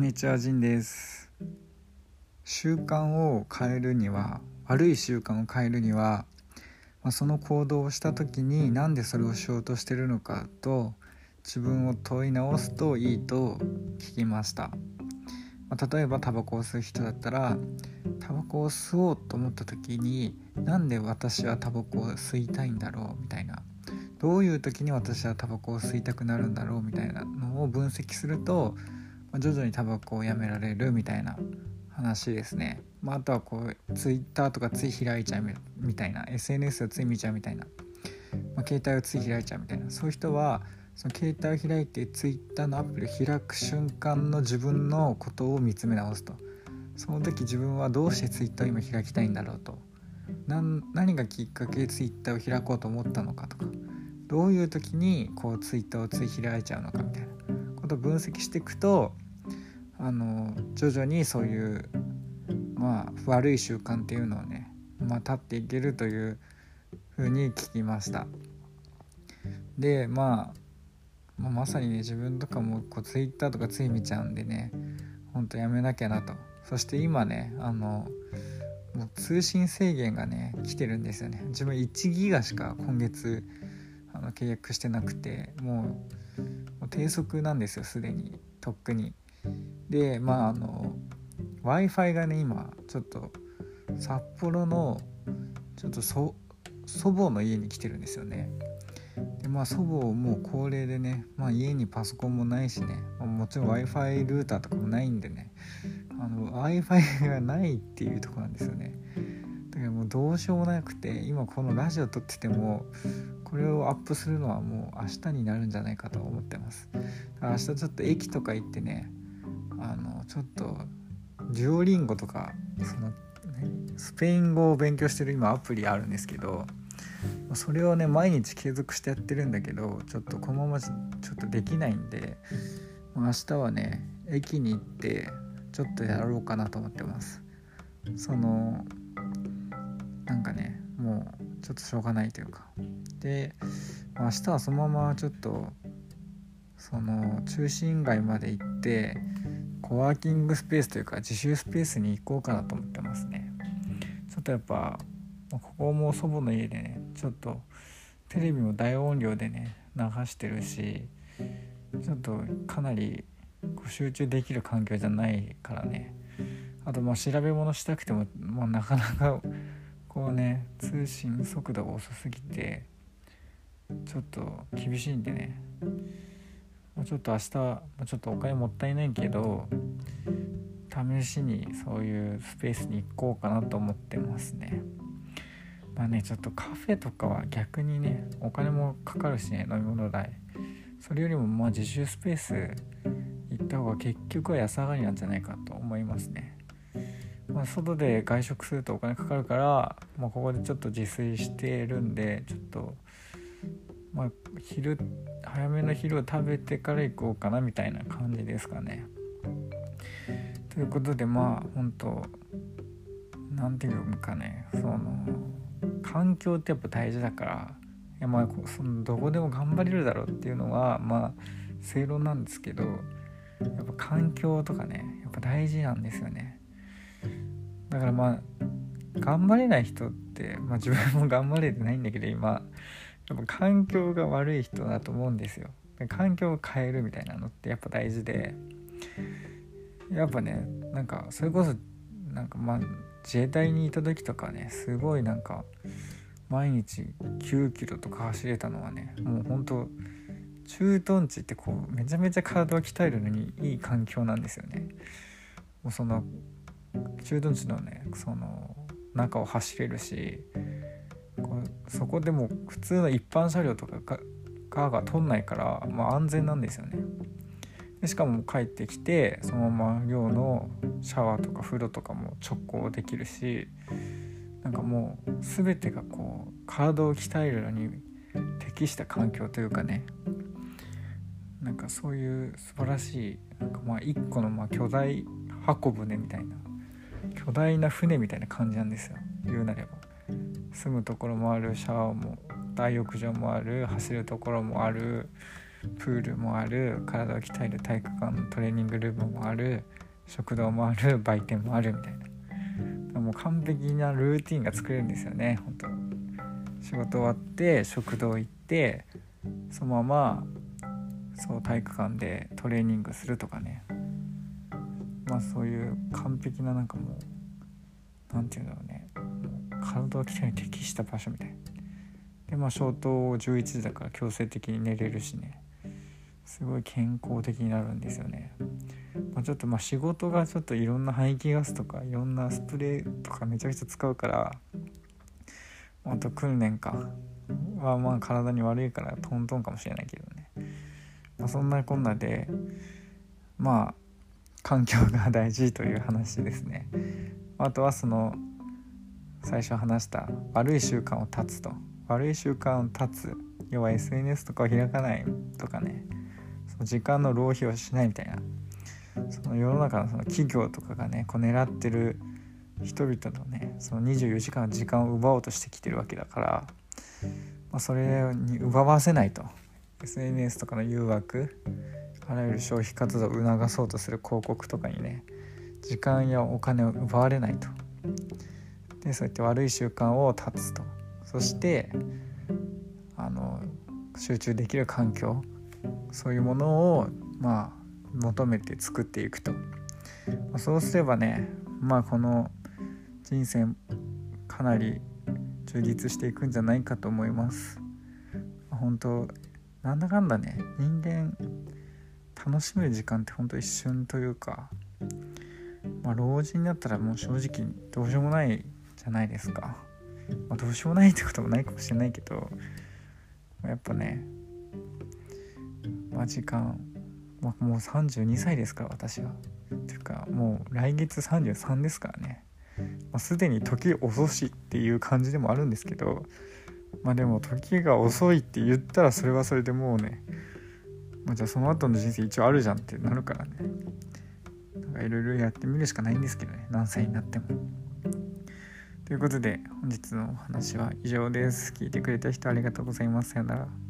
んにちは、ジンです。習慣を変えるには、悪い習慣を変えるには、まあ、その行動をした時になんでそれをしようとしてるのかと自分を問い直すといいと聞きました。まあ、例えばタバコを吸う人だったらタバコを吸おうと思った時になんで私はタバコを吸いたいんだろうみたいなどういう時に私はタバコを吸いたくなるんだろうみたいなのを分析すると、徐々にタバコをやめられるみたいな話ですね、まあ、あとはこう Twitter とかつい開いちゃうみたいな SNS をつい見ちゃうみたいな、まあ、携帯をつい開いちゃうみたいな。そういう人はその携帯を開いて Twitter のアプリを開く瞬間の自分のことを見つめ直すと。その時自分はどうして Twitter を今開きたいんだろうと。何がきっかけで Twitter を開こうと思ったのかとか。どういう時にこう Twitter をつい開いちゃうのかみたいな。ことを分析していくとあの徐々にそういうまあ悪い習慣っていうのをねまあ立っていけるというふうに聞きました。で、まあ、まあまさにね自分とかもこう Twitter とかつい見ちゃうんでねほんとやめなきゃなと。そして今ねあのもう通信制限がね来てるんですよね。自分1ギガしか今月あの契約してなくてもうもう低速なんですよすでに。とっくに。でまああの w i f i がね今ちょっと札幌のちょっと祖母の家に来てるんですよね。でまあ祖母もう高齢でね、まあ、家にパソコンもないしねもちろん w i f i ルーターとかもないんでね w i f i がないっていうとこなんですよね。からもうどうしようもなくて今このラジオ撮っててもこれをアップするのはもう明日になるんじゃないかと思ってます。明日ちょっと駅とか行ってねあのちょっとデュオリンゴとかその、ね、スペイン語を勉強してる今アプリあるんですけどそれをね毎日継続してやってるんだけどちょっとこのままちょっとできないんで明日はね駅に行ってちょっとやろうかなと思ってます。そのなんかねもうちょっとしょうがないというか。で明日はそのままちょっとその中心街まで行ってコワーキングスペースというか自習スペースに行こうかなと思ってますね。ちょっとやっぱここも祖母の家でねちょっとテレビも大音量でね流してるしちょっとかなりこう集中できる環境じゃないからね。あとまあ調べ物したくてももうなかなかこうね通信速度が遅すぎてちょっと厳しいんでね。もうちょっと明日ちょっとお金もったいないけど試しにそういうスペースに行こうかなと思ってますね。まあねちょっとカフェとかは逆にねお金もかかるしね飲み物代。それよりもまあ自習スペース行った方が結局は安上がりなんじゃないかと思いますね。まあ、外で外食するとお金かかるから、まあ、ここでちょっと自炊してるんでちょっとまあ昼早めの昼を食べてから行こうかなみたいな感じですかね。ということでまあ本当なんていうかねその環境ってやっぱ大事だからいやまあそのどこでも頑張れるだろうっていうのはまあ正論なんですけどやっぱ環境とかねやっぱ大事なんですよね。だからまあ頑張れない人って、まあ、自分も頑張れてないんだけど今やっぱ環境が悪い人だと思うんですよ。環境を変えるみたいなのってやっぱ大事で。やっぱねなんかそれこそなんかまあ自衛隊にいた時とかねすごいなんか毎日9キロとか走れたのはねもうほんと駐屯地ってこうめちゃめちゃ体を鍛えるのにいい環境なんですよね。もうその駐屯地のねその中を走れるしこうそこでも普通の一般車両とかがが通んないから、まあ、安全なんですよね。でしかも帰ってきてそのまま寮のシャワーとか風呂とかも直行できるしなんかもう全てがこう体を鍛えるのに適した環境というかね。なんかそういう素晴らしいなんかまあ一個のま巨大箱舟みたいな巨大な船みたいな感じなんですよ。言うなれば。住むところもあるシャワーも大浴場もある走るところもあるプールもある体を鍛える体育館のトレーニングルームもある食堂もある売店もあるみたいな。もう完璧なルーティンが作れるんですよね本当。仕事終わって食堂行ってそのままそう体育館でトレーニングするとかね。まあそういう完璧ななんかもう何て言うんだろうね。体を鍛えに適した場所みたいでまあ消灯11時だから強制的に寝れるしね。すごい健康的になるんですよね、まあ、ちょっとまあ仕事がちょっといろんな排気ガスとかいろんなスプレーとかめちゃくちゃ使うからあと訓練か。はまあ体に悪いからトントンかもしれないけどね、まあ、そんなこんなでまあ環境が大事という話ですね。あとはその最初話した悪い習慣を断つと。悪い習慣を断つ。要は SNS とかを開かないとかね。その時間の浪費をしないみたいな。その世の中のその企業とかがねこう狙ってる人々のねその24時間の時間を奪おうとしてきてるわけだから、まあ、それに奪わせないと。SNS とかの誘惑あらゆる消費活動を促そうとする広告とかにね時間やお金を奪われないと。でそうやって悪い習慣を断つと。そしてあの集中できる環境。そういうものをまあ求めて作っていくと、まあ、そうすればねまあこの人生かなり充実していくんじゃないかと思います。本当なんだかんだね人間楽しめる時間ってほんと一瞬というかまあ老人だったらもう正直どうしようもないじゃないですか、まあ、どうしようもないってこともないかもしれないけどやっぱねまあ時間、まあ、もう32歳ですから私は。っていうかもう来月33ですからね。まあ、すでに時遅しっていう感じでもあるんですけどまあでも時が遅いって言ったらそれはそれでもうね、まあ、じゃあその後の人生一応あるじゃんってなるからねなんかいろいろやってみるしかないんですけどね何歳になっても。ということで本日のお話は以上です。聞いてくれた人ありがとうございます。さよなら。